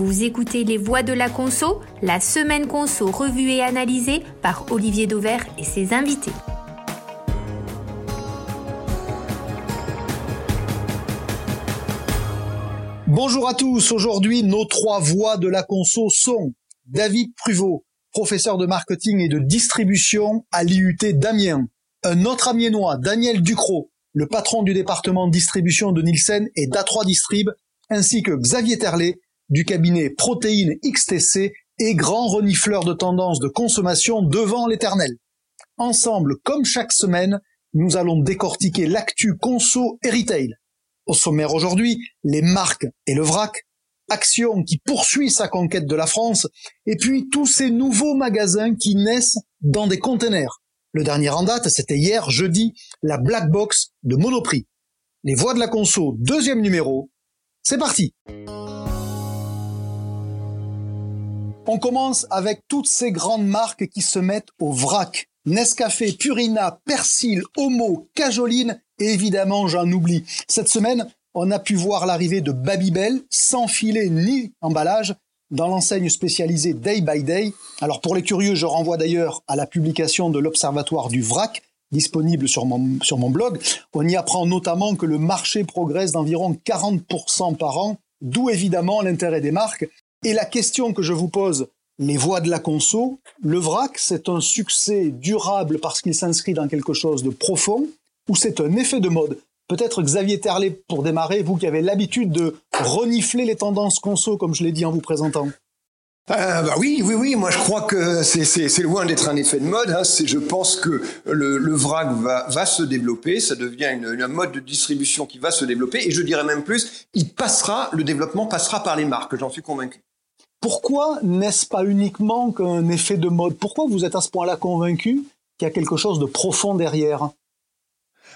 Vous écoutez Les Voix de la Conso, la semaine Conso revue et analysée par Olivier Dauvert et ses invités. Bonjour à tous. Aujourd'hui, nos trois voix de la conso sont David Pruvot, professeur de marketing et de distribution à l'IUT d'Amiens. Un autre amiénois, Daniel Ducrot, le patron du département distribution de Nielsen et d'A3 Distrib, ainsi que Xavier Terlet, du cabinet Protéines XTC et grand renifleur de tendance de consommation devant l'éternel. Ensemble, comme chaque semaine, nous allons décortiquer l'actu conso et retail. Au sommaire aujourd'hui, les marques et le vrac, Action qui poursuit sa conquête de la France, et puis tous ces nouveaux magasins qui naissent dans des containers. Le dernier en date, c'était hier, jeudi, la Black Box de Monoprix. Les voix de la conso, deuxième numéro. C'est parti! On commence avec toutes ces grandes marques qui se mettent au vrac. Nescafé, Purina, Persil, Homo, Cajoline et évidemment j'en oublie. Cette semaine, on a pu voir l'arrivée de Babybel sans filet ni emballage dans l'enseigne spécialisée Day by Day. Alors pour les curieux, je renvoie d'ailleurs à la publication de l'Observatoire du VRAC disponible sur mon, sur mon blog. On y apprend notamment que le marché progresse d'environ 40% par an, d'où évidemment l'intérêt des marques et la question que je vous pose, les voix de la conso, le vrac, c'est un succès durable parce qu'il s'inscrit dans quelque chose de profond ou c'est un effet de mode? Peut-être Xavier Terlet pour démarrer, vous qui avez l'habitude de renifler les tendances conso, comme je l'ai dit en vous présentant. Euh, bah oui, oui, oui. Moi, je crois que c'est loin d'être un effet de mode. Hein. Je pense que le, vrac va, va, se développer. Ça devient une, une, mode de distribution qui va se développer. Et je dirais même plus, il passera, le développement passera par les marques. J'en suis convaincu. Pourquoi n'est-ce pas uniquement qu'un effet de mode? Pourquoi vous êtes à ce point-là convaincu qu'il y a quelque chose de profond derrière?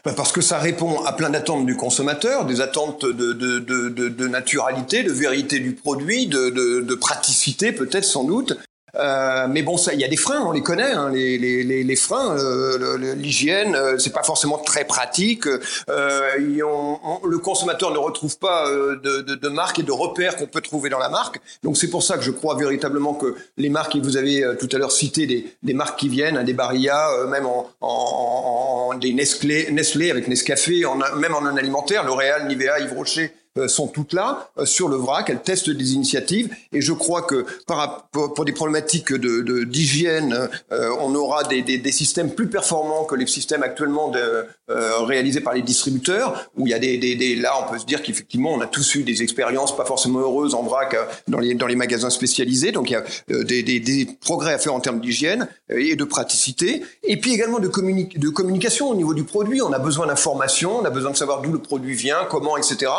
Ben Parce que ça répond à plein d'attentes du consommateur, des attentes de, de, naturalité, de vérité du produit, de, praticité peut-être sans doute. Euh, mais bon, il y a des freins, on les connaît, hein, les, les, les, freins, euh, l'hygiène, euh, c'est pas forcément très pratique. Euh, on, le consommateur ne retrouve pas euh, de, de, de marques et de repères qu'on peut trouver dans la marque. Donc c'est pour ça que je crois véritablement que les marques, et vous avez tout à l'heure cité des, des, marques qui viennent, hein, des Barilla, même en, en, en, des Nestlé, Nestlé avec Nescafé, même en un alimentaire, L'Oréal, Nivea, Yves Rocher, sont toutes là euh, sur le vrac. Elles testent des initiatives et je crois que pour, des problématiques de d'hygiène, euh, on aura des, des, systèmes plus performants que les systèmes actuellement réalisés par les distributeurs. Où il y a des, des là, on peut se dire qu'effectivement, on a tous eu des expériences pas forcément heureuses en vrac dans les dans les magasins spécialisés. Donc il y a des, des, progrès à faire en termes d'hygiène et de praticité. Et puis également de, de communication au niveau du produit. On a besoin d'informations, on a besoin de savoir d'où le produit vient, comment, etc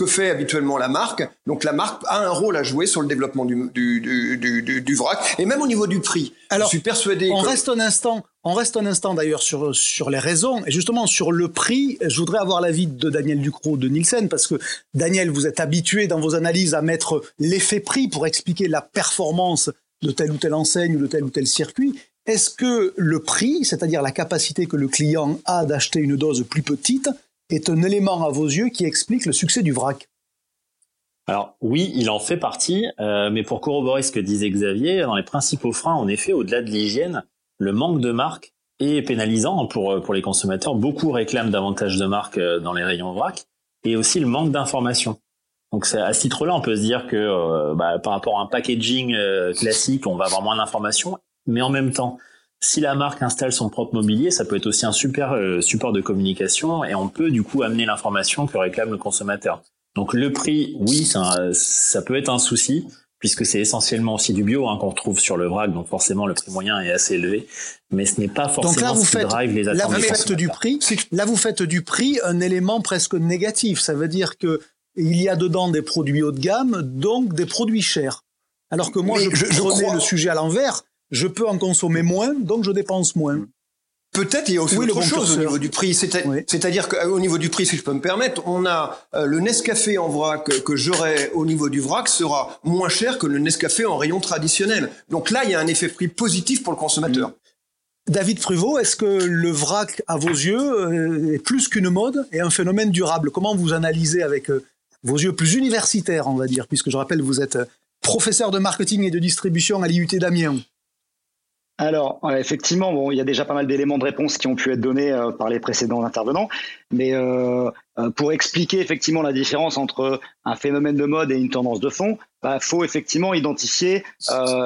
que fait habituellement la marque. Donc la marque a un rôle à jouer sur le développement du, du, du, du, vrac et même au niveau du prix. Alors, je suis persuadé. On reste un instant. On reste un instant d'ailleurs sur sur les raisons et justement sur le prix. Je voudrais avoir l'avis de Daniel Ducrot de Nielsen parce que Daniel, vous êtes habitué dans vos analyses à mettre l'effet prix pour expliquer la performance de telle ou telle enseigne ou de tel ou tel circuit. Est-ce que le prix, c'est-à-dire la capacité que le client a d'acheter une dose plus petite, est un élément à vos yeux qui explique le succès du vrac alors oui, il en fait partie, euh, mais pour corroborer ce que disait Xavier, dans les principaux freins, en effet, au-delà de l'hygiène, le manque de marque est pénalisant pour, pour les consommateurs. Beaucoup réclament davantage de marques euh, dans les rayons vrac, et aussi le manque d'information. Donc à ce titre-là, on peut se dire que euh, bah, par rapport à un packaging classique, on va avoir moins d'informations, mais en même temps, si la marque installe son propre mobilier, ça peut être aussi un super euh, support de communication et on peut du coup amener l'information que réclame le consommateur. Donc le prix, oui, ça, ça peut être un souci puisque c'est essentiellement aussi du bio hein, qu'on retrouve sur le vrac, donc forcément le prix moyen est assez élevé, mais ce n'est pas forcément ce qui drive les attentes. Là vous faites du prix, là vous faites du prix un élément presque négatif. Ça veut dire que il y a dedans des produits haut de gamme, donc des produits chers. Alors que moi, je, je, je prenais le sujet à l'envers je peux en consommer moins, donc je dépense moins. Peut-être il y a aussi autre chose au niveau du prix. C'est-à-dire qu'au niveau du prix, si je peux me permettre, on a euh, le Nescafé en vrac que j'aurai au niveau du vrac sera moins cher que le Nescafé en rayon traditionnel. Donc là, il y a un effet prix positif pour le consommateur. David Fruvaux, est-ce que le vrac, à vos yeux, euh, est plus qu'une mode et un phénomène durable? Comment vous analysez avec euh, vos yeux plus universitaires, on va dire, puisque je rappelle, vous êtes professeur de marketing et de distribution à l'IUT d'Amiens. Alors, effectivement, bon, il y a déjà pas mal d'éléments de réponse qui ont pu être donnés euh, par les précédents intervenants, mais euh, euh, pour expliquer effectivement la différence entre un phénomène de mode et une tendance de fond, il bah, faut effectivement identifier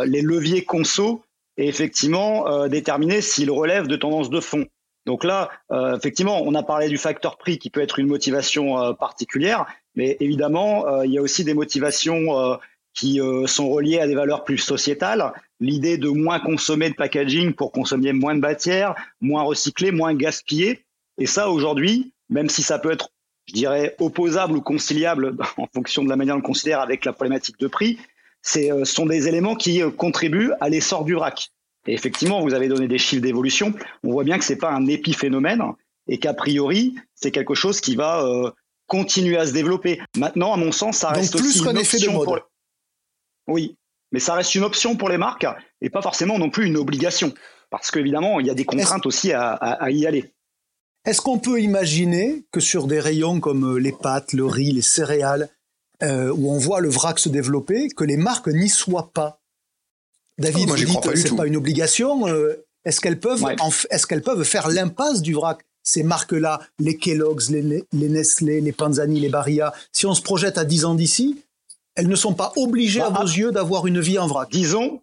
les leviers conso et effectivement déterminer s'ils relèvent de tendances de fond. Donc là, effectivement, on a parlé du facteur prix qui peut être une motivation particulière, mais évidemment, il y a aussi des motivations qui euh, sont reliés à des valeurs plus sociétales. L'idée de moins consommer de packaging pour consommer moins de matière, moins recycler, moins gaspiller. Et ça, aujourd'hui, même si ça peut être, je dirais, opposable ou conciliable en fonction de la manière dont on le considère avec la problématique de prix, ce euh, sont des éléments qui euh, contribuent à l'essor du vrac. Et effectivement, vous avez donné des chiffres d'évolution. On voit bien que c'est pas un épiphénomène et qu'a priori, c'est quelque chose qui va continuer à se développer. Maintenant, à mon sens, ça reste plus aussi une effet de mode. Oui, mais ça reste une option pour les marques et pas forcément non plus une obligation. Parce qu'évidemment, il y a des contraintes aussi à, y aller. Est-ce qu'on peut imaginer que sur des rayons comme les pâtes, le riz, les céréales, euh, où on voit le vrac se développer, que les marques n'y soient pas? David, oh, vous dites c'est pas une obligation. Euh, est-ce qu'elles peuvent, est-ce qu'elles peuvent faire l'impasse du vrac? Ces marques-là, les Kellogg's, les, les, Nestlé, les Panzani, les Barilla. Si on se projette à 10 ans d'ici, elles ne sont pas obligées à bah, vos yeux d'avoir une vie en vrac. Disons,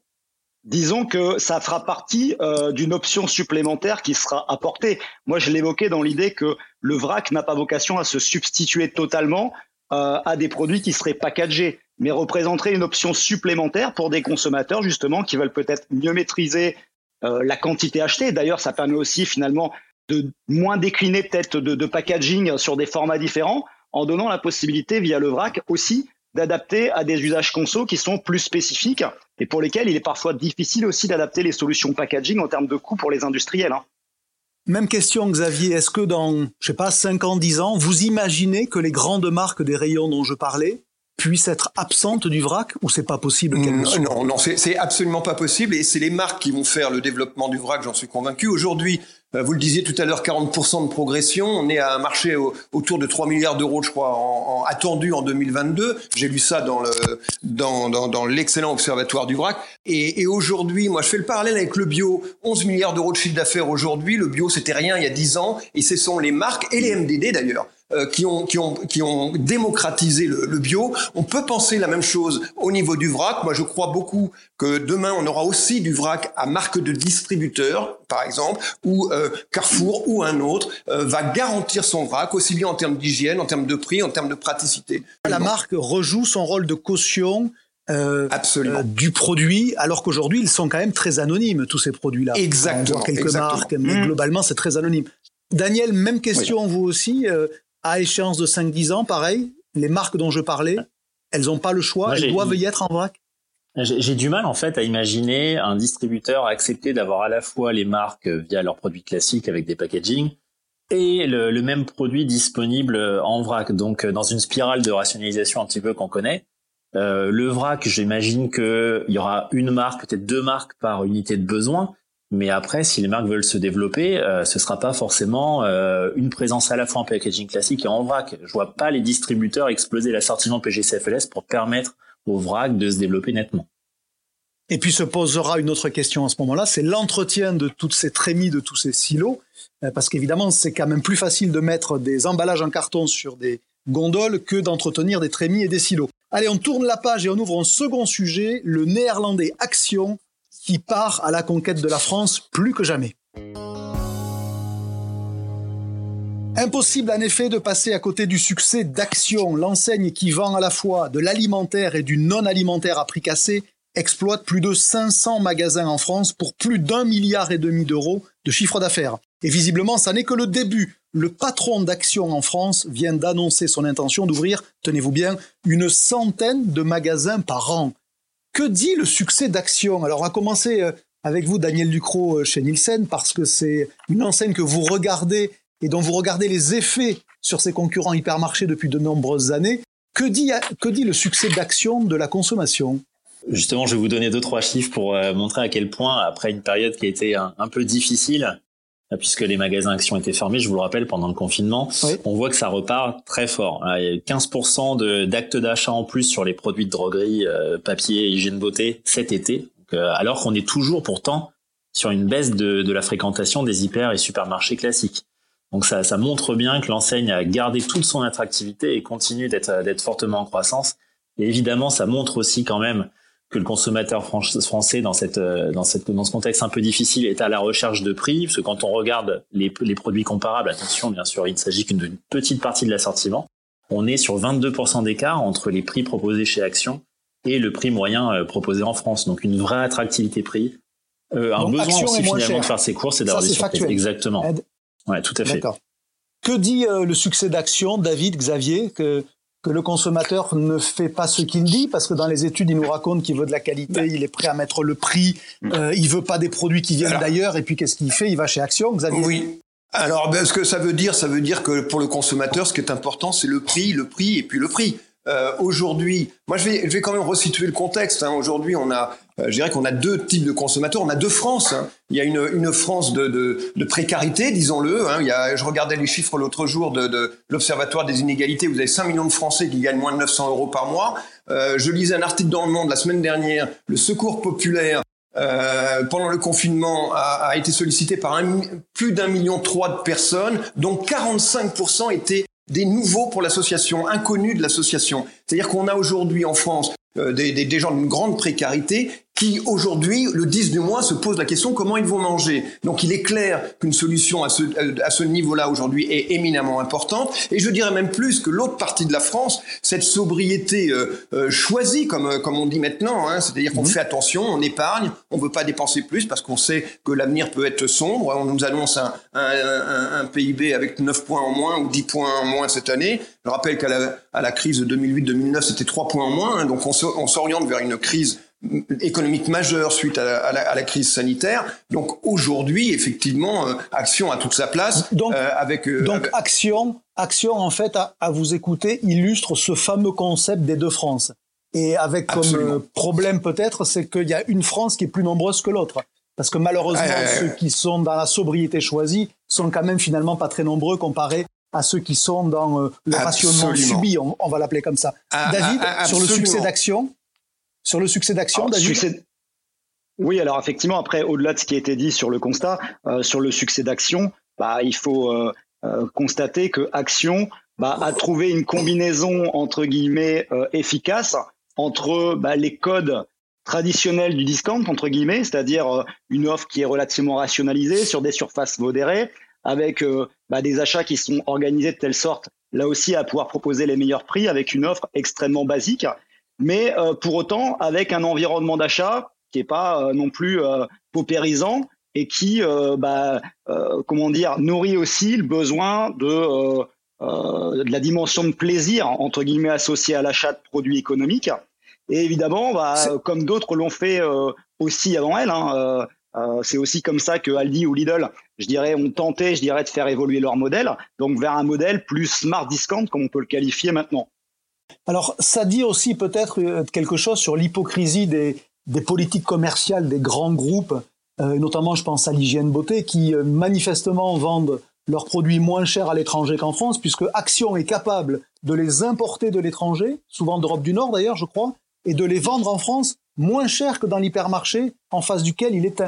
disons que ça fera partie euh, d'une option supplémentaire qui sera apportée. Moi, je l'évoquais dans l'idée que le vrac n'a pas vocation à se substituer totalement euh, à des produits qui seraient packagés, mais représenterait une option supplémentaire pour des consommateurs justement qui veulent peut-être mieux maîtriser euh, la quantité achetée. D'ailleurs, ça permet aussi finalement de moins décliner peut-être de, de packaging sur des formats différents en donnant la possibilité via le vrac aussi d'adapter à des usages conso qui sont plus spécifiques et pour lesquels il est parfois difficile aussi d'adapter les solutions packaging en termes de coûts pour les industriels. Hein. Même question, Xavier. Est-ce que dans, je sais pas, 5 ans, 10 ans, vous imaginez que les grandes marques des rayons dont je parlais puissent être absentes du vrac ou c'est pas possible mmh, Non, non, c'est absolument pas possible et c'est les marques qui vont faire le développement du vrac, j'en suis convaincu. Aujourd'hui, vous le disiez tout à l'heure, 40% de progression. On est à un marché autour de 3 milliards d'euros, je crois, en, attendu en 2022. J'ai lu ça dans le dans, dans, dans l'excellent observatoire du vrac. Et, et aujourd'hui, moi, je fais le parallèle avec le bio. 11 milliards d'euros de chiffre d'affaires aujourd'hui. Le bio, c'était rien il y a 10 ans. Et ce sont les marques et les MDD d'ailleurs euh, qui, ont, qui, ont, qui ont démocratisé le, le, bio. On peut penser la même chose au niveau du vrac. Moi, je crois beaucoup que demain, on aura aussi du vrac à marque de distributeur, par exemple, ou euh, Carrefour ou un autre euh, va garantir son vrac, aussi bien en termes d'hygiène, en termes de prix, en termes de praticité. La marque rejoue son rôle de caution euh, Absolument. du produit, alors qu'aujourd'hui, ils sont quand même très anonymes, tous ces produits-là. Exactement. On voit quelques exactement. marques, mais mmh. globalement, c'est très anonyme. Daniel, même question, oui. vous aussi à échéance de 5-10 ans, pareil, les marques dont je parlais, elles n'ont pas le choix, Moi, elles doivent y être en vrac. J'ai du mal en fait à imaginer un distributeur accepter d'avoir à la fois les marques via leurs produits classiques avec des packaging et le, le, même produit disponible en vrac. Donc dans une spirale de rationalisation un petit peu qu'on connaît, euh, le vrac, j'imagine qu'il y aura une marque, peut-être deux marques par unité de besoin. Mais après, si les marques veulent se développer, euh, ce sera pas forcément euh, une présence à la fois en packaging classique et en vrac. Je vois pas les distributeurs exploser l'assortiment PGCFLS pour permettre au vrac de se développer nettement. Et puis se posera une autre question à ce moment-là, c'est l'entretien de toutes ces trémies, de tous ces silos, euh, parce qu'évidemment, c'est quand même plus facile de mettre des emballages en carton sur des gondoles que d'entretenir des trémies et des silos. Allez, on tourne la page et on ouvre un second sujet, le néerlandais Action, qui part à la conquête de la France plus que jamais. Impossible en effet de passer à côté du succès d'Action, l'enseigne qui vend à la fois de l'alimentaire et du non-alimentaire à prix cassé, exploite plus de 500 magasins en France pour plus d'un milliard et demi d'euros de chiffre d'affaires. Et visiblement, ça n'est que le début. Le patron d'Action en France vient d'annoncer son intention d'ouvrir, tenez-vous bien, une centaine de magasins par an. Que dit le succès d'Action? Alors on va commencer euh, avec vous, Daniel Ducrot, euh, chez Nielsen, parce que c'est une enseigne que vous regardez et dont vous regardez les effets sur ses concurrents hypermarchés depuis de nombreuses années. Que dit, dit le succès d'Action de la consommation? Justement, je vais vous donner deux trois chiffres pour euh, montrer à quel point, après une période qui a été un peu difficile, puisque les magasins actions étaient fermés, je vous le rappelle, pendant le confinement, on voit que ça repart très fort. Il y a 15% d'actes d'achat en plus sur les produits de droguerie, papier, hygiène beauté cet été, alors qu'on est toujours pourtant sur une baisse de, de la fréquentation des hyper et supermarchés classiques. Donc ça, ça montre bien que l'enseigne a gardé toute son attractivité et continue d'être d'être fortement en croissance. Et évidemment, ça montre aussi quand même que le consommateur français dans cette dans cette dans ce contexte un peu difficile est à la recherche de prix parce que quand on regarde les, les produits comparables attention bien sûr il ne s'agit qu'une petite partie de l'assortiment on est sur 22% d'écart entre les prix proposés chez Action et le prix moyen euh, proposé en France. Donc une vraie attractivité prix euh, un besoin aussi finalement de faire ses courses et d'avoir des surprises. exactement. Ouais, tout à fait. Que dit euh, le succès d'Action, David, Xavier, que, que le consommateur ne fait pas ce qu'il dit parce que dans les études, il nous raconte qu'il veut de la qualité, il est prêt à mettre le prix, mm. euh, il veut pas des produits qui viennent d'ailleurs, et puis qu'est-ce qu'il fait? Il va chez Action, Xavier? Oui. Alors, ben, ce que ça veut dire, ça veut dire que pour le consommateur, ce qui est important, c'est le prix, le prix et puis le prix. Euh, aujourd'hui, moi je vais, je vais quand même resituer le contexte. Hein. Aujourd'hui, on a, euh, je dirais qu'on a deux types de consommateurs. On a deux France. Hein. Il y a une, une France de, de, de précarité, disons-le. Hein. Il y a, je regardais les chiffres l'autre jour de, de l'Observatoire des inégalités. Vous avez 5 millions de Français qui gagnent moins de 900 euros par mois. Euh, je lisais un article dans Le Monde la semaine dernière. Le Secours populaire euh, pendant le confinement a, a été sollicité par un, plus d'un million trois de personnes, dont 45% étaient des nouveaux pour l'association, inconnus de l'association. C'est-à-dire qu'on a aujourd'hui en France euh, des, gens d'une grande précarité qui aujourd'hui, le 10 du mois, se posent la question comment ils vont manger. Donc il est clair qu'une solution à ce, à ce niveau-là aujourd'hui est éminemment importante. Et je dirais même plus que l'autre partie de la France, cette sobriété euh, euh, choisie, comme, euh, comme on dit maintenant, hein, c'est-à-dire qu'on mhm. fait attention, on épargne, on ne veut pas dépenser plus parce qu'on sait que l'avenir peut être sombre. On nous annonce un, un, un, un, PIB avec 9 points en moins ou 10 points en moins cette année. Je rappelle qu'à la, à la crise de 2008-2009, c'était 3 points en moins. Hein, donc on s'oriente vers une crise économique majeure suite à la, crise sanitaire. Donc aujourd'hui, effectivement, euh, Action a toute sa place. Donc, euh, avec, euh, donc Action, Action en fait, à, vous écouter, illustre ce fameux concept des deux France. Et avec comme problème peut-être, c'est qu'il y a une France qui est plus nombreuse que l'autre. Parce que malheureusement, ceux qui sont dans la sobriété choisie sont quand même finalement pas très nombreux comparés à ceux qui sont dans le rationnement subi, on, va l'appeler comme ça. Ah, David, ah, ah, sur le succès d'Action, sur le succès d'Action, David Oui, alors effectivement, après, au-delà de ce qui a été dit sur le constat, euh, sur le succès d'Action, bah, il faut euh, euh, constater que Action bah, a trouvé une combinaison entre guillemets efficace entre bah, les codes traditionnels du discount entre guillemets, c'est-à-dire une offre qui est relativement rationalisée sur des surfaces modérées, avec bah, des achats qui sont organisés de telle sorte, là aussi, à pouvoir proposer les meilleurs prix avec une offre extrêmement basique mais euh, pour autant avec un environnement d'achat qui est pas euh, non plus euh, paupérisant et qui, bah, comment dire, nourrit aussi le besoin de, de la dimension de plaisir entre guillemets associée à l'achat de produits économiques. Et évidemment, bah, comme d'autres l'ont fait aussi avant elle, hein, c'est aussi comme ça que Aldi ou Lidl, je dirais, ont tenté, je dirais, de faire évoluer leur modèle, donc vers un modèle plus smart discount, comme on peut le qualifier maintenant. Alors, ça dit aussi peut-être euh, quelque chose sur l'hypocrisie des, politiques commerciales des grands groupes, euh, notamment je pense à l'hygiène beauté, qui euh, manifestement vendent leurs produits moins chers à l'étranger qu'en France, puisque Action est capable de les importer de l'étranger, souvent d'Europe du Nord d'ailleurs, je crois, et de les vendre en France moins cher que dans l'hypermarché en face duquel il est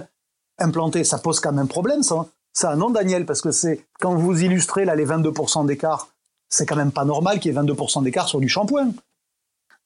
implanté. Ça pose quand même problème, ça. Ça, non, Daniel, parce que c'est quand vous illustrez là les 22% d'écart c'est quand même pas normal qu'il y ait 22% d'écart sur du shampoing.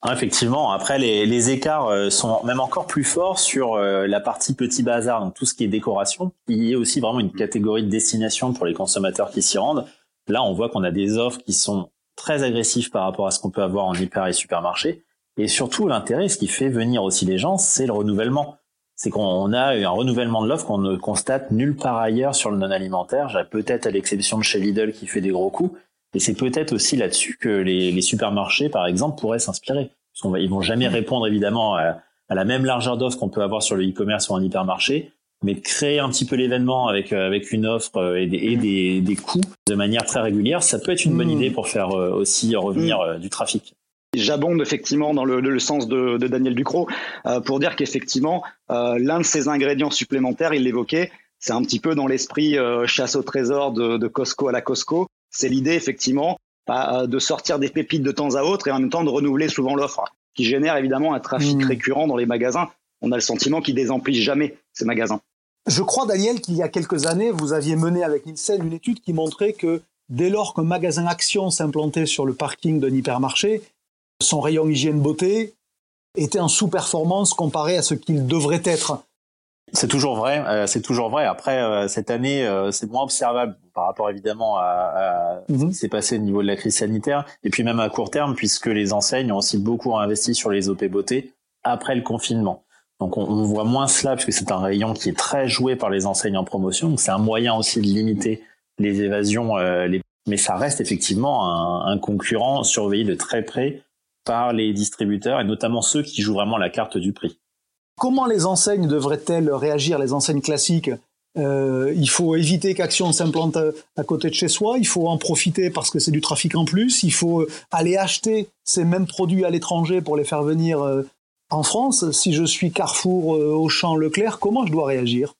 Ah, effectivement, après les, écarts euh, sont même encore plus forts sur euh, la partie petit bazar, donc tout ce qui est décoration. Il y a aussi vraiment une catégorie de destination pour les consommateurs qui s'y rendent. Là, on voit qu'on a des offres qui sont très agressives par rapport à ce qu'on peut avoir en hyper et supermarché. Et surtout, l'intérêt, ce qui fait venir aussi les gens, c'est le renouvellement. C'est qu'on a un renouvellement de l'offre qu'on ne constate nulle part ailleurs sur le non alimentaire. Peut-être à l'exception de chez Lidl qui fait des gros coups, et c'est peut-être aussi là-dessus que les, les, supermarchés, par exemple, pourraient s'inspirer. Ils vont jamais répondre évidemment à, la même largeur d'offre qu'on peut avoir sur le e-commerce ou un hypermarché, mais créer un petit peu l'événement avec euh, avec une offre euh, et, des, et des, des, coûts de manière très régulière, ça peut être une bonne hmm. idée pour faire euh, aussi revenir du trafic. J'abonde effectivement dans le, le sens de, de, Daniel Ducrot pour dire qu'effectivement l'un de ces ingrédients supplémentaires, il l'évoquait, C'est un petit peu dans l'esprit chasse au trésor de, de Costco à la Costco. C'est l'idée effectivement bah, de sortir des pépites de temps à autre et en même temps de renouveler souvent l'offre, qui génère évidemment un trafic hmm. récurrent dans les magasins. On a le sentiment qu'ils désemplissent jamais ces magasins. Je crois, Daniel, qu'il y a quelques années, vous aviez mené avec Nielsen une étude qui montrait que dès lors qu'un magasin Action s'implantait sur le parking d'un hypermarché, son rayon hygiène beauté était en sous-performance comparé à ce qu'il devrait être. C'est toujours vrai, euh, c'est toujours vrai. Après euh, cette année, euh, c'est moins observable par rapport évidemment à, ce mhm. qui s'est passé au niveau de la crise sanitaire, et puis même à court terme, puisque les enseignes ont aussi beaucoup investi sur les OP beauté après le confinement. Donc on, on voit moins cela puisque c'est un rayon qui est très joué par les enseignes en promotion. Donc c'est un moyen aussi de limiter les évasions, les... mais ça reste effectivement un, un concurrent surveillé de très près par les distributeurs et notamment ceux qui jouent vraiment la carte du prix. Comment les enseignes devraient-elles réagir, les enseignes classiques? Euh, il faut éviter qu'Action s'implante à, côté de chez soi, il faut en profiter parce que c'est du trafic en plus, il faut aller acheter ces mêmes produits à l'étranger pour les faire venir euh, en France. Si je suis Carrefour, euh, Auchan, Leclerc, comment je dois réagir?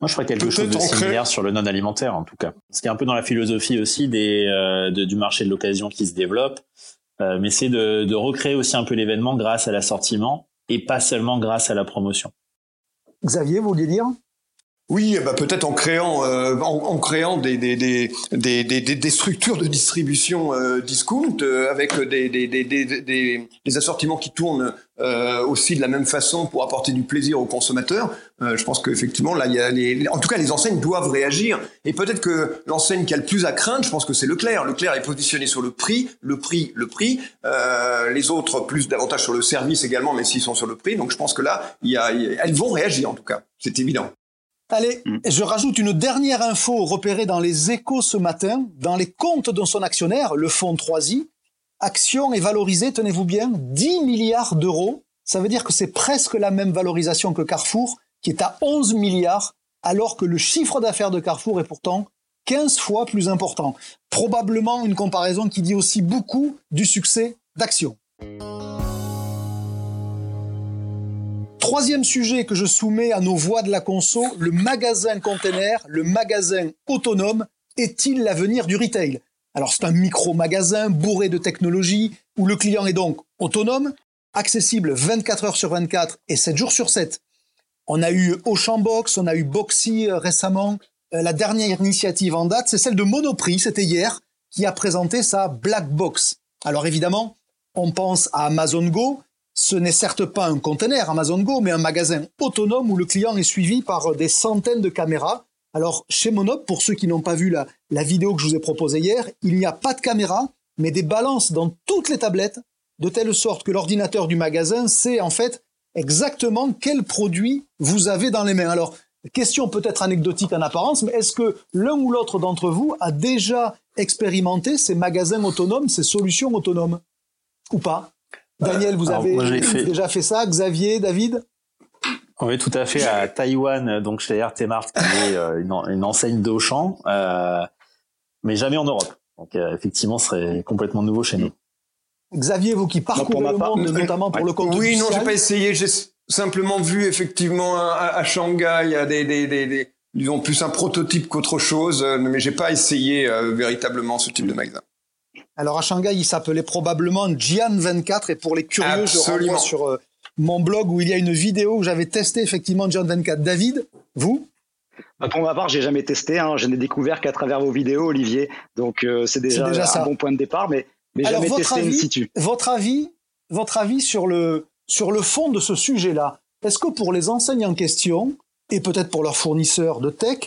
Moi, je ferais quelque chose de similaire sur le non alimentaire, en tout cas. Ce qui est un peu dans la philosophie aussi des, du marché de l'occasion qui se développe, mais c'est de, de recréer aussi un peu l'événement grâce à l'assortiment et pas seulement grâce à la promotion. Xavier, vous vouliez dire? Oui, bah peut-être en créant, euh, en, créant des, des, des, des, structures de distribution euh, discount euh, avec des, des, assortiments qui tournent aussi de la même façon pour apporter du plaisir aux consommateurs. je pense qu'effectivement, là, il y a les, en tout cas, les enseignes doivent réagir. Et peut-être que l'enseigne qui a le plus à craindre, je pense que c'est Leclerc. Leclerc est positionné sur le prix, le prix, le prix. les autres plus davantage sur le service également, mais s'ils sont sur le prix. Donc je pense que là, il y a, elles vont réagir en tout cas. C'est évident. Allez, mm. je rajoute une dernière info repérée dans les échos ce matin. Dans les comptes de son actionnaire, le fonds 3i, Action est valorisée, tenez-vous bien, 10 milliards d'euros. Ça veut dire que c'est presque la même valorisation que Carrefour, qui est à 11 milliards, alors que le chiffre d'affaires de Carrefour est pourtant 15 fois plus important. Probablement une comparaison qui dit aussi beaucoup du succès d'Action. Troisième sujet que je soumets à nos voix de la conso, le magasin container, le magasin autonome, est-il l'avenir du retail? Alors c'est un micro-magasin bourré de technologie où le client est donc autonome, accessible 24 heures sur 24 et 7 jours sur 7. On a eu Auchan Box, on a eu Boxy euh, récemment. Euh, la dernière initiative en date, c'est celle de Monoprix, c'était hier, qui a présenté sa Black Box. Alors évidemment, on pense à Amazon Go, ce n'est certes pas un conteneur Amazon Go, mais un magasin autonome où le client est suivi par des centaines de caméras. Alors, chez Monop, pour ceux qui n'ont pas vu la, vidéo que je vous ai proposée hier, il n'y a pas de caméra, mais des balances dans toutes les tablettes, de telle sorte que l'ordinateur du magasin sait en fait exactement quel produit vous avez dans les mains. Alors, question peut-être anecdotique en apparence, mais est-ce que l'un ou l'autre d'entre vous a déjà expérimenté ces magasins autonomes, ces solutions autonomes? Ou pas? Daniel, vous avez déjà fait ça. Xavier, David? Oui, tout à fait. À Taïwan, donc chez RT Mart, qui est euh, une, enseigne d'Auchan, euh, mais jamais en Europe. Donc euh, effectivement, ce serait complètement nouveau chez nous. Xavier, vous qui parcourez le monde, notamment pour le compte Oui, non, j'ai pas essayé. J'ai simplement vu effectivement à, Shanghai, il y a des, des, des, disons plus un prototype qu'autre chose, mais j'ai pas essayé véritablement ce type de magasin. Alors à Shanghai, il s'appelait probablement Jian 24 et pour les curieux, je renvoie sur euh, mon blog où il y a une vidéo où j'avais testé effectivement Jian 24. David, vous? Bah, pour ma part, j'ai jamais testé. Hein. Je n'ai découvert qu'à travers vos vidéos, Olivier. Donc euh, c'est déjà, un bon point de départ, mais, mais jamais testé avis, in situ. Votre avis, votre avis sur le sur le fond de ce sujet-là. Est-ce que pour les enseignes en question et peut-être pour leurs fournisseurs de tech,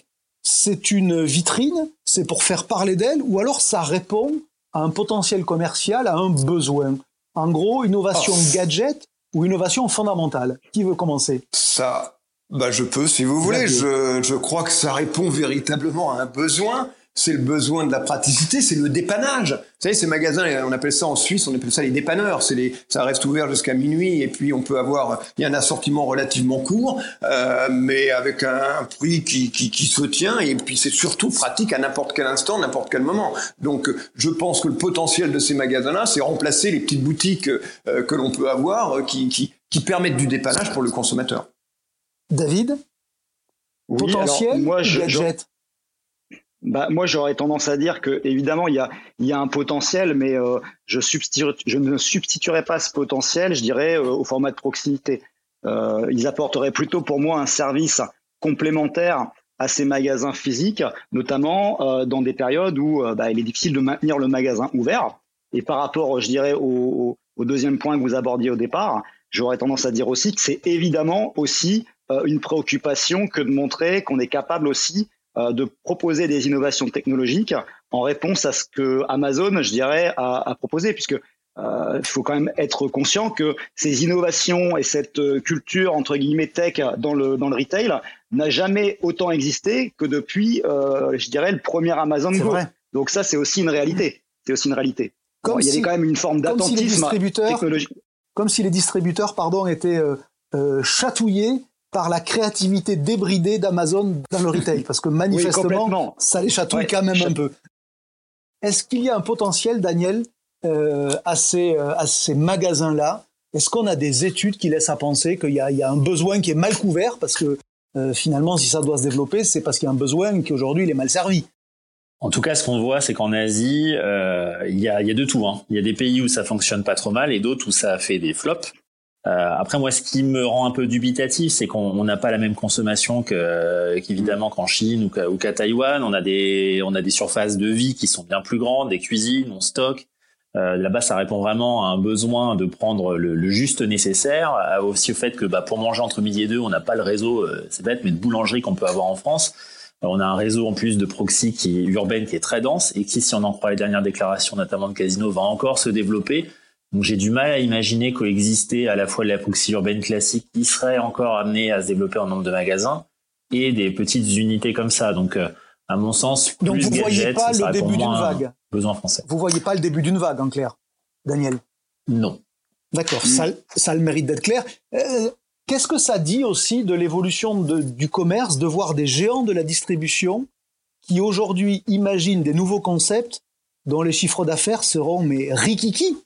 c'est une vitrine, c'est pour faire parler d'elles, ou alors ça répond un potentiel commercial, à un besoin. En gros, innovation oh. gadget ou innovation fondamentale. Qui veut commencer? Ça, bah je peux si vous voulez. Je, je crois que ça répond véritablement à un besoin c'est le besoin de la praticité, c'est le dépannage. Vous savez, ces magasins, on appelle ça en Suisse, on appelle ça les dépanneurs. C'est les, ça reste ouvert jusqu'à minuit et puis on peut avoir, il y a un assortiment relativement court, euh, mais avec un, prix qui, qui, qui, se tient et puis c'est surtout pratique à n'importe quel instant, n'importe quel moment. Donc, je pense que le potentiel de ces magasins-là, c'est remplacer les petites boutiques euh, que l'on peut avoir, euh, qui, qui, qui permettent du dépannage pour le consommateur. David? Potentiel moi, je, gadget? Bah, moi, j'aurais tendance à dire que, évidemment, il y a, y a un potentiel, mais euh, je, je ne substituerai pas ce potentiel, je dirais, euh, au format de proximité. Euh, ils apporteraient plutôt pour moi un service complémentaire à ces magasins physiques, notamment euh, dans des périodes où bah, il est difficile de maintenir le magasin ouvert. Et par rapport, je dirais, au, deuxième point que vous abordiez au départ, j'aurais tendance à dire aussi que c'est évidemment aussi une préoccupation que de montrer qu'on est capable aussi de proposer des innovations technologiques en réponse à ce que Amazon, je dirais, a, a proposé, puisque euh, il faut quand même être conscient que ces innovations et cette euh, culture entre guillemets tech dans le dans le retail n'a jamais autant existé que depuis, euh, je dirais, le premier Amazon Go. Vrai. Donc ça, c'est aussi une réalité. C'est aussi une réalité. Comme il y avait quand même une forme d'attentisme technologique. Comme si les distributeurs, pardon, étaient euh, chatouillés par la créativité débridée d'Amazon dans le retail, parce que manifestement, ça les chatouille quand même un peu. Est-ce qu'il y a un potentiel, Daniel, euh, à ces, euh, à ces magasins-là? Est-ce qu'on a des études qui laissent à penser qu'il y, y, a un besoin qui est mal couvert? Parce que euh, finalement, si ça doit se développer, c'est parce qu'il y a un besoin qui aujourd'hui il est mal servi. En tout cas, ce qu'on voit, c'est qu'en Asie, euh, il y, a, y a de tout. Hein. Il y a des pays où ça fonctionne pas trop mal et d'autres où ça a fait des flops. Euh, après, moi, ce qui me rend un peu dubitatif, c'est qu'on n'a pas la même consommation qu'évidemment qu'en Chine ou qu'à, Taïwan. On a des, on a des surfaces de vie qui sont bien plus grandes, des cuisines, on stocke. Euh, là-bas, ça répond vraiment à un besoin de prendre le, le juste nécessaire, aussi au fait que bah, pour manger entre midi et deux, on n'a pas le réseau, euh, c'est bête, mais de boulangerie qu'on peut avoir en France. Euh, on a un réseau en plus de proxy qui est urbaine, qui est très dense et qui, si on en croit les dernières déclarations, notamment de Casino, va encore se développer. Donc j'ai du mal à imaginer coexister à la fois de la proxy urbaine classique qui serait encore amenée à se développer en nombre de magasins et des petites unités comme ça. Donc euh, à mon sens, plus Donc vous ne voyez pas le début d'une vague. Besoin français. Vous voyez pas le début d'une vague en clair, Daniel? Non. D'accord, ça, ça a le mérite d'être clair. Euh, qu'est-ce que ça dit aussi de l'évolution du commerce de voir des géants de la distribution qui aujourd'hui imaginent des nouveaux concepts dont les chiffres d'affaires seront mais rikiki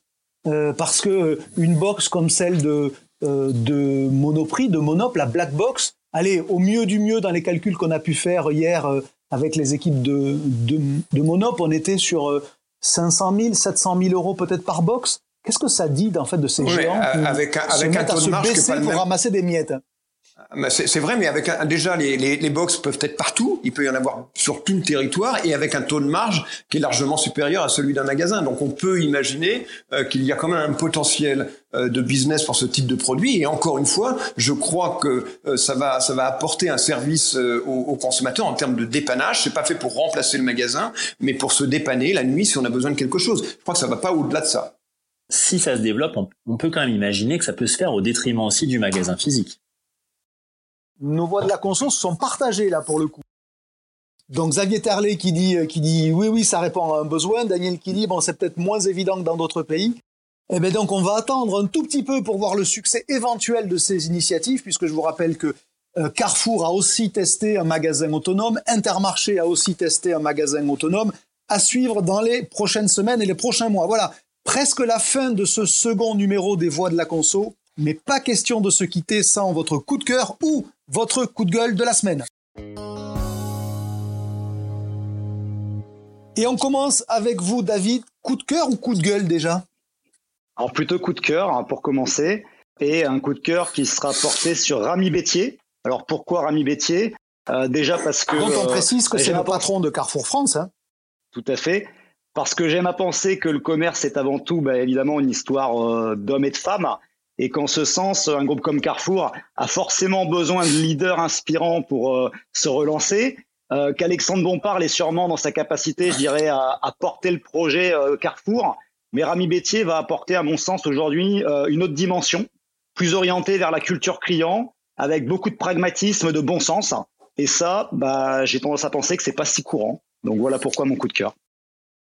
euh, parce que euh, une box comme celle de euh, de Monoprix, de Monop, la black box, allez au mieux du mieux dans les calculs qu'on a pu faire hier avec les équipes de, de, de Monop, on était sur 500 000, 700 000 euros peut-être par box. Qu'est-ce que ça dit en fait de ces géants avec un, avec un taux de marge pour ramasser des miettes? C'est vrai, mais avec un, déjà les, les, les, box peuvent être partout. Il peut y en avoir sur tout le territoire et avec un taux de marge qui est largement supérieur à celui d'un magasin. Donc on peut imaginer euh, qu'il y a quand même un potentiel euh, de business pour ce type de produit. Et encore une fois, je crois que euh, ça va ça va apporter un service aux, aux, consommateurs en termes de dépannage. C'est pas fait pour remplacer le magasin, mais pour se dépanner la nuit si on a besoin de quelque chose. Je crois que ça va pas au-delà de ça. Si ça se développe, on peut quand même imaginer que ça peut se faire au détriment aussi du magasin physique nos voix de la conso sont partagées là pour le coup. Donc Xavier Terlet qui dit, euh, qui dit oui, oui, ça répond à un besoin. Daniel qui dit bon, c'est peut-être moins évident que dans d'autres pays. Eh bien donc on va attendre un tout petit peu pour voir le succès éventuel de ces initiatives, puisque je vous rappelle que euh, Carrefour a aussi testé un magasin autonome, Intermarché a aussi testé un magasin autonome, à suivre dans les prochaines semaines et les prochains mois. Voilà, presque la fin de ce second numéro des Voix de la Conso, mais pas question de se quitter sans votre coup de cœur ou votre coup de gueule de la semaine. Et on commence avec vous, David. Coup de cœur ou coup de gueule déjà? Alors plutôt coup de cœur hein, pour commencer, et un coup de cœur qui sera porté sur Rami Bétier. Alors pourquoi Rami Bétier? Euh, Déjà parce que... Donc on précise que c'est le patron de Carrefour France. Hein. Tout à fait. Parce que j'aime à penser que le commerce est avant tout, bah, évidemment, une histoire euh, d'hommes et de femmes et qu'en ce sens, un groupe comme Carrefour a forcément besoin de leaders inspirants pour euh, se relancer. Euh, Qu'Alexandre Bompard est sûrement dans sa capacité, je dirais, à, à porter le projet euh, Carrefour. Mais Rami Bétier va apporter, à mon sens, aujourd'hui euh, une autre dimension, plus orientée vers la culture client, avec beaucoup de pragmatisme, de bon sens. Et ça, bah, j'ai tendance à penser que c'est pas si courant. Donc voilà pourquoi mon coup de cœur.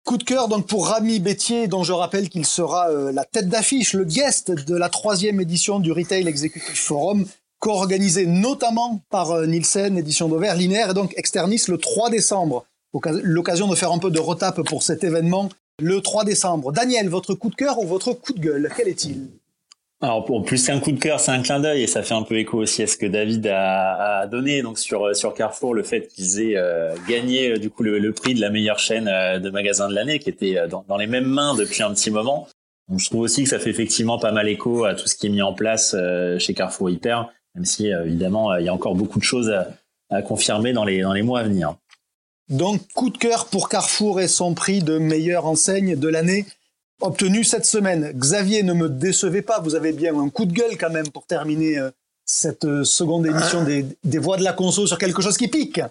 Coup de cœur donc pour Rami Bétier, dont je rappelle qu'il sera euh, la tête d'affiche, le guest de la troisième édition du Retail Executive Forum, co-organisé notamment par euh, Nielsen, édition d'Auvert, linéaire et donc externis le 3 décembre. L'occasion de faire un peu de retape pour cet événement le 3 décembre. Daniel, votre coup de cœur ou votre coup de gueule, quel est-il? Alors pour plus qu'un coup de cœur, c'est un clin d'œil et ça fait un peu écho aussi à ce que David a, a donné donc sur sur Carrefour le fait qu'ils aient euh, gagné euh, du coup le, prix de la meilleure chaîne euh, de magasins de l'année qui était dans, dans, les mêmes mains depuis un petit moment. Donc je trouve aussi que ça fait effectivement pas mal écho à tout ce qui est mis en place chez Carrefour Hyper, même si évidemment il y a encore beaucoup de choses à, à confirmer dans les dans les mois à venir. Donc coup de cœur pour Carrefour et son prix de meilleure enseigne de l'année obtenu cette semaine. Xavier, ne me décevez pas, vous avez bien un coup de gueule quand même pour terminer euh, cette euh, seconde édition des, des voix de la conso sur quelque chose qui pique.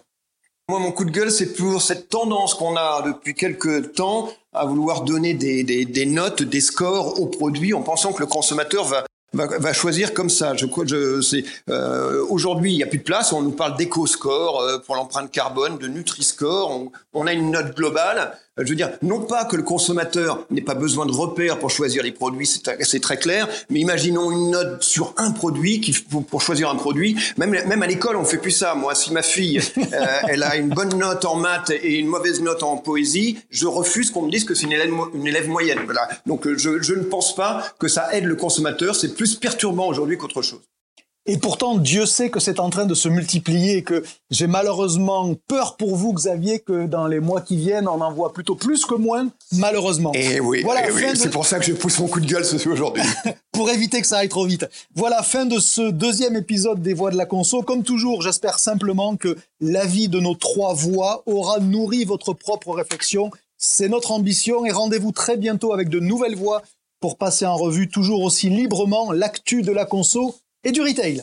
Moi, mon coup de gueule, c'est pour cette tendance qu'on a depuis quelques temps à vouloir donner des, des, des, notes, des scores aux produits en pensant que le consommateur va, va, va choisir comme ça. Je je. Euh, Aujourd'hui, il n'y a plus de place. On nous parle d'éco-score euh, pour l'empreinte carbone, de Nutri-score. On, on, a une note globale. Euh, je veux dire, non pas que le consommateur n'ait pas besoin de repères pour choisir les produits, c'est très clair, mais imaginons une note sur un produit qui, pour, choisir un produit. Même, même à l'école, on fait plus ça. Moi, si ma fille, euh, elle a une bonne note en maths et une mauvaise note en poésie, je refuse qu'on me dise que c'est une élève, une élève moyenne. Voilà. Donc, euh, je, je ne pense pas que ça aide le consommateur. C'est plus perturbant aujourd'hui qu'autre chose. Et pourtant, Dieu sait que c'est en train de se multiplier et que j'ai malheureusement peur pour vous, Xavier, que dans les mois qui viennent, on en voit plutôt plus que moins, malheureusement. Et eh oui, voilà, eh c'est pour ça que je pousse mon coup de gueule ce aujourd'hui. pour éviter que ça aille trop vite. Voilà, fin de ce deuxième épisode des Voix de la Conso. Comme toujours, j'espère simplement que l'avis de nos trois voix aura nourri votre propre réflexion. C'est notre ambition et rendez-vous très bientôt avec de nouvelles voix pour passer en revue toujours aussi librement l'actu de la conso et du retail.